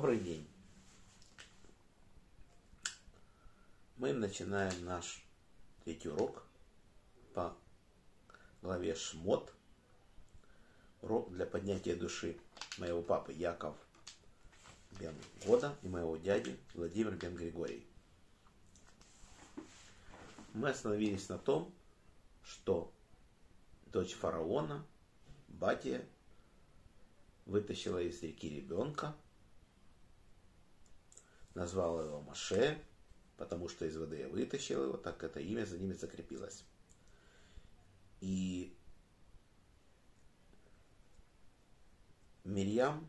Добрый день. Мы начинаем наш третий урок по главе Шмот. Урок для поднятия души моего папы Яков Бен Года и моего дяди Владимир Бен Григорий. Мы остановились на том, что дочь фараона, Батия, вытащила из реки ребенка, назвала его Маше, потому что из воды я вытащил его, так это имя за ними закрепилось. И Мирьям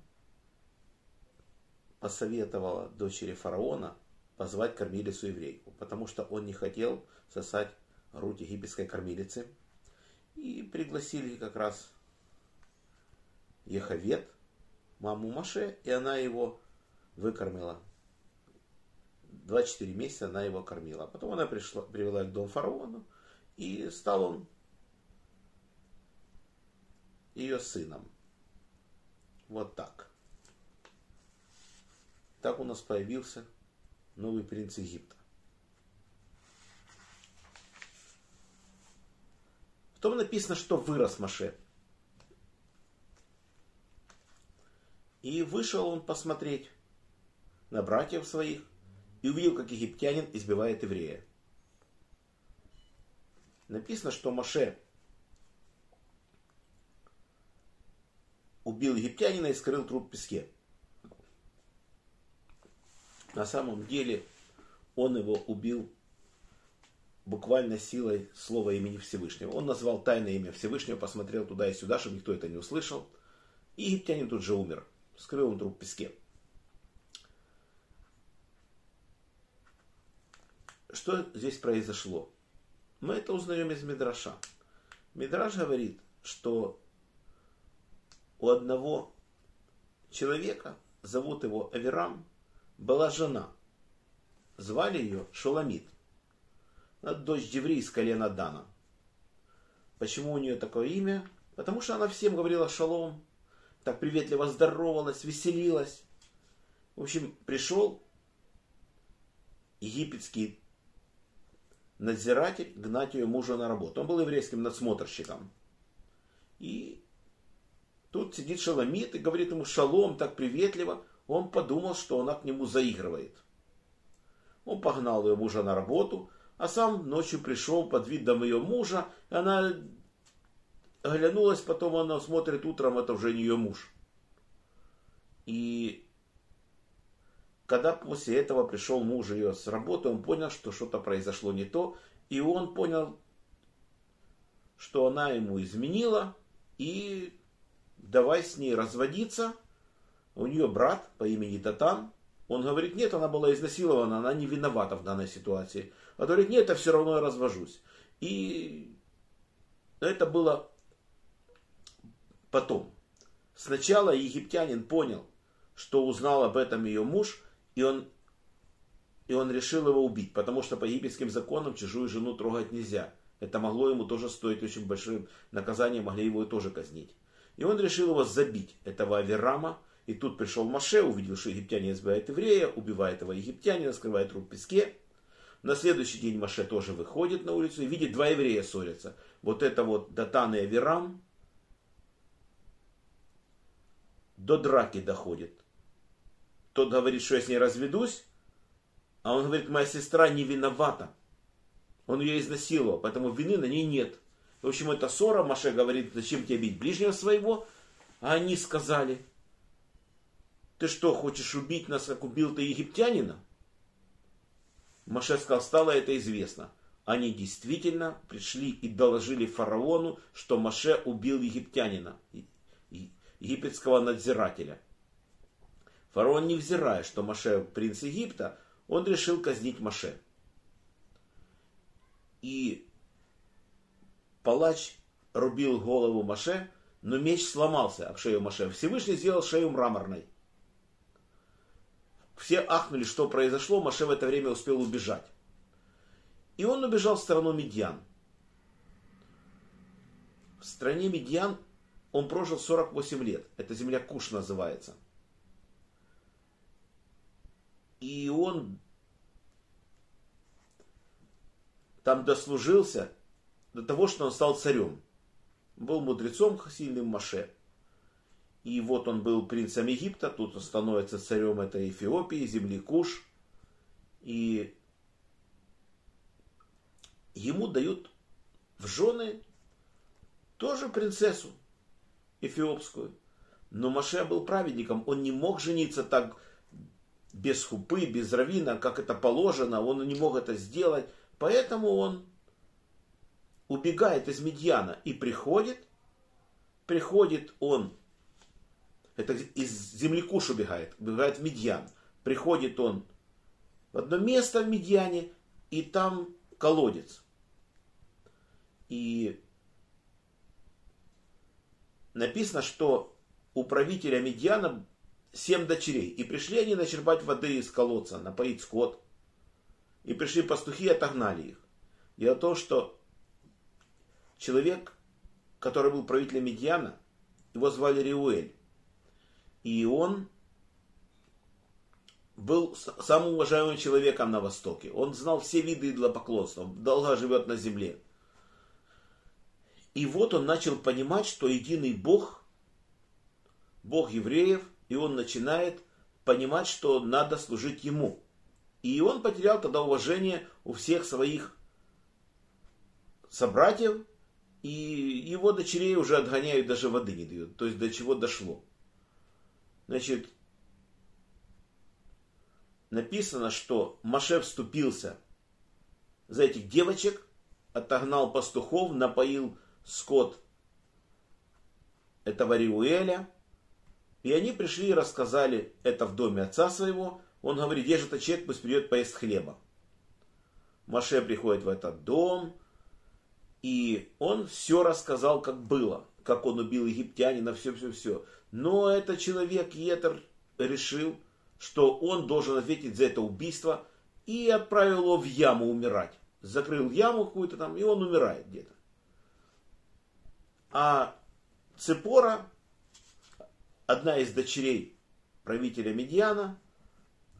посоветовала дочери фараона позвать кормилицу еврейку, потому что он не хотел сосать грудь египетской кормилицы. И пригласили как раз Ехавет, маму Маше, и она его выкормила. 24 месяца она его кормила. Потом она пришла, привела к дому фараону, и стал он ее сыном. Вот так. Так у нас появился новый принц Египта. Потом написано, что вырос Маше. И вышел он посмотреть на братьев своих и увидел, как египтянин избивает еврея. Написано, что Маше убил египтянина и скрыл труп в песке. На самом деле он его убил буквально силой слова имени Всевышнего. Он назвал тайное имя Всевышнего, посмотрел туда и сюда, чтобы никто это не услышал. И египтянин тут же умер скрыл он труп в песке. Что здесь произошло? Мы это узнаем из Мидраша. Мидраш говорит, что у одного человека, зовут его Аверам, была жена. Звали ее Шуламит. Она дочь Деври из колена Дана. Почему у нее такое имя? Потому что она всем говорила шалом, так приветливо здоровалась, веселилась. В общем, пришел египетский надзиратель гнать ее мужа на работу. Он был еврейским надсмотрщиком. И тут сидит Шаламит и говорит ему шалом так приветливо. Он подумал, что она к нему заигрывает. Он погнал ее мужа на работу, а сам ночью пришел под видом ее мужа, и она оглянулась, потом она смотрит утром, это уже не ее муж. И когда после этого пришел муж ее с работы, он понял, что что-то произошло не то, и он понял, что она ему изменила, и давай с ней разводиться. У нее брат по имени Татан, он говорит, нет, она была изнасилована, она не виновата в данной ситуации. А говорит, нет, я все равно я развожусь. И это было Потом, сначала египтянин понял, что узнал об этом ее муж, и он, и он решил его убить, потому что по египетским законам чужую жену трогать нельзя. Это могло ему тоже стоить очень большим наказанием, могли его тоже казнить. И он решил его забить, этого Аверама, и тут пришел Маше, увидел, что египтянин избивает еврея, убивает этого египтянина, скрывает труп в песке. На следующий день Маше тоже выходит на улицу и видит, два еврея ссорятся. Вот это вот Датан и Аверам, до драки доходит. Тот говорит, что я с ней разведусь, а он говорит, моя сестра не виновата. Он ее изнасиловал, поэтому вины на ней нет. В общем, это ссора, Маше говорит, зачем тебе бить ближнего своего? А они сказали, ты что, хочешь убить нас, как убил ты египтянина? Маше сказал, стало это известно. Они действительно пришли и доложили фараону, что Маше убил египтянина египетского надзирателя. Фараон, невзирая, что Маше принц Египта, он решил казнить Маше. И палач рубил голову Маше, но меч сломался об шею Маше. Всевышний сделал шею мраморной. Все ахнули, что произошло. Маше в это время успел убежать. И он убежал в страну Медьян. В стране Медьян он прожил 48 лет. Это земля Куш называется. И он там дослужился до того, что он стал царем. Был мудрецом сильным Маше. И вот он был принцем Египта, тут он становится царем этой Эфиопии, земли Куш. И ему дают в жены тоже принцессу эфиопскую. Но Маше был праведником, он не мог жениться так без хупы, без равина, как это положено, он не мог это сделать. Поэтому он убегает из Медьяна и приходит, приходит он, это из земли Куш убегает, убегает в Медьян. Приходит он в одно место в Медьяне, и там колодец. И написано, что у правителя Медьяна семь дочерей. И пришли они начерпать воды из колодца, напоить скот. И пришли пастухи и отогнали их. Дело в том, что человек, который был правителем Медьяна, его звали Риуэль. И он был самым уважаемым человеком на Востоке. Он знал все виды идолопоклонства, долго живет на земле. И вот он начал понимать, что единый Бог, Бог евреев, и он начинает понимать, что надо служить ему. И он потерял тогда уважение у всех своих собратьев, и его дочерей уже отгоняют, даже воды не дают. То есть до чего дошло. Значит, написано, что Маше вступился за этих девочек, отогнал пастухов, напоил скот этого Риуэля. И они пришли и рассказали это в доме отца своего. Он говорит, где же этот человек, пусть придет поесть хлеба. Маше приходит в этот дом, и он все рассказал, как было, как он убил египтянина, все-все-все. Но этот человек, Етер, решил, что он должен ответить за это убийство, и отправил его в яму умирать. Закрыл яму какую-то там, и он умирает где-то. А Цепора, одна из дочерей правителя Медьяна,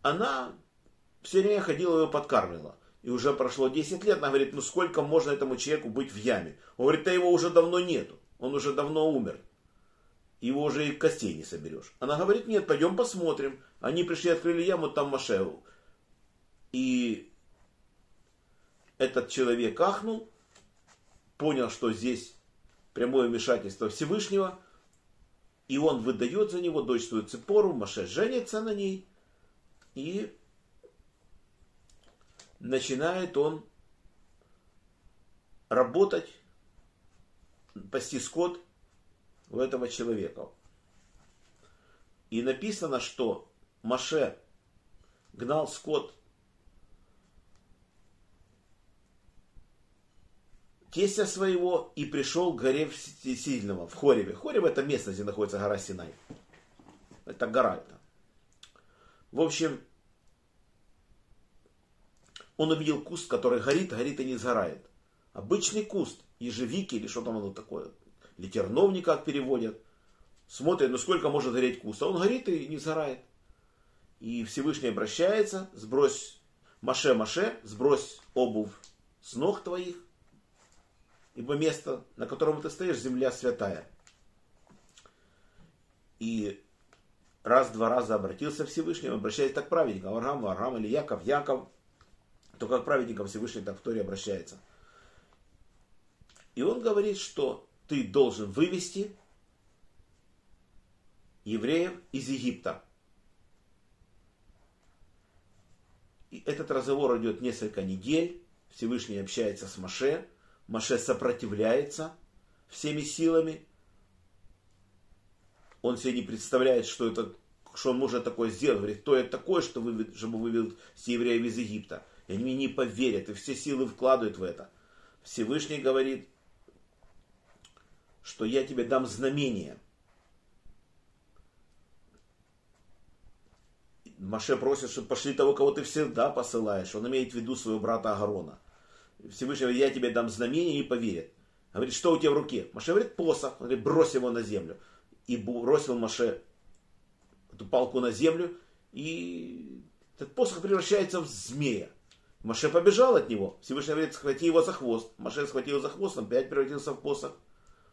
она все время ходила его подкармливала. И уже прошло 10 лет, она говорит, ну сколько можно этому человеку быть в яме? Он говорит, да его уже давно нету, он уже давно умер. Его уже и костей не соберешь. Она говорит, нет, пойдем посмотрим. Они пришли, открыли яму, там Машеву. И этот человек ахнул, понял, что здесь прямое вмешательство Всевышнего, и он выдает за него дочь свою Цепору, Маше женится на ней, и начинает он работать, пасти скот у этого человека. И написано, что Маше гнал скот тестя своего и пришел к горе Сильного, в Хореве. Хорев это место, где находится гора Синай. Это гора это. В общем, он увидел куст, который горит, горит и не сгорает. Обычный куст, ежевики или что там оно такое, или терновник, как переводят. Смотрит, ну сколько может гореть куст, а он горит и не сгорает. И Всевышний обращается, сбрось, Маше-Маше, сбрось обувь с ног твоих, ибо место, на котором ты стоишь, земля святая. И раз-два раза обратился Всевышний, обращаясь так к праведникам, Авраам, Авраам или Яков, Яков, то как праведникам Всевышний так в Торе обращается. И он говорит, что ты должен вывести евреев из Египта. И этот разговор идет несколько недель. Всевышний общается с Маше. Маше сопротивляется всеми силами. Он себе не представляет, что это что он может такое сделать. Говорит, кто это такое, что вы, чтобы вывел с евреев из Египта. И они не поверят, и все силы вкладывают в это. Всевышний говорит, что я тебе дам знамение. Маше просит, чтобы пошли того, кого ты всегда посылаешь. Он имеет в виду своего брата Агарона. Всевышний говорит, я тебе дам знамение, и поверят. Говорит, что у тебя в руке? Маше говорит, посох. Он говорит, брось его на землю. И бросил Маше эту палку на землю, и этот посох превращается в змея. Маше побежал от него. Всевышний говорит, схвати его за хвост. Маше схватил его за хвост, он опять превратился в посох.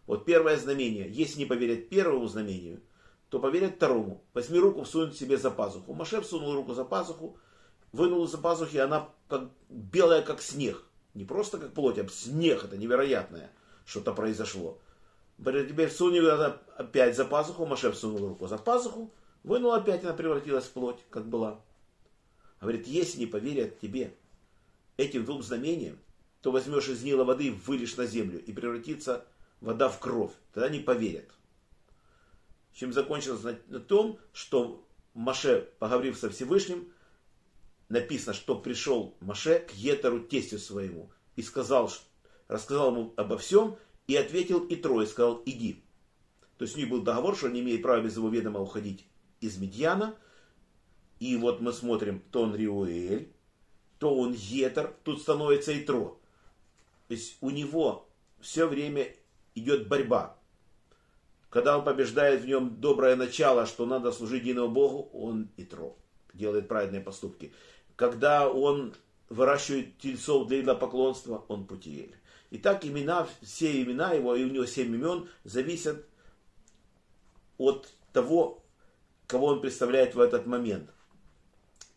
Вот первое знамение. Если не поверят первому знамению, то поверят второму. Возьми руку, всунуть себе за пазуху. Маше всунул руку за пазуху, вынул из-за пазухи, она как белая, как снег. Не просто как плоть, а снег. Это невероятное что-то произошло. Теперь всунул она опять за пазуху, Маше всунул руку за пазуху, вынул опять, она превратилась в плоть, как была. Говорит, если не поверят тебе этим двум знамениям, то возьмешь из Нила воды вылишь на землю, и превратится вода в кровь. Тогда не поверят. Чем закончилось на том, что Маше, поговорив со Всевышним, написано, что пришел Маше к Етеру, тестю своему, и сказал, рассказал ему обо всем, и ответил и трое, сказал, иди. То есть у них был договор, что он не имеет права без его ведома уходить из Медьяна. И вот мы смотрим, то он Риуэль, то он Етер, тут становится и Тро. То есть у него все время идет борьба. Когда он побеждает в нем доброе начало, что надо служить единому Богу, он и Тро делает праведные поступки. Когда он выращивает тельцов для идолопоклонства, он Путиэль. И так имена, все имена его, и у него семь имен, зависят от того, кого он представляет в этот момент.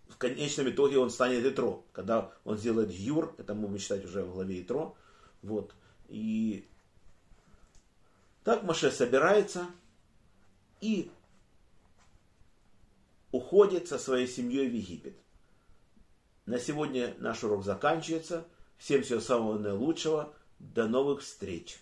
В конечном итоге он станет Итро. Когда он сделает Юр, это мы будем читать уже в главе Итро. Вот. И так Маше собирается и уходит со своей семьей в Египет. На сегодня наш урок заканчивается. Всем всего самого наилучшего. До новых встреч!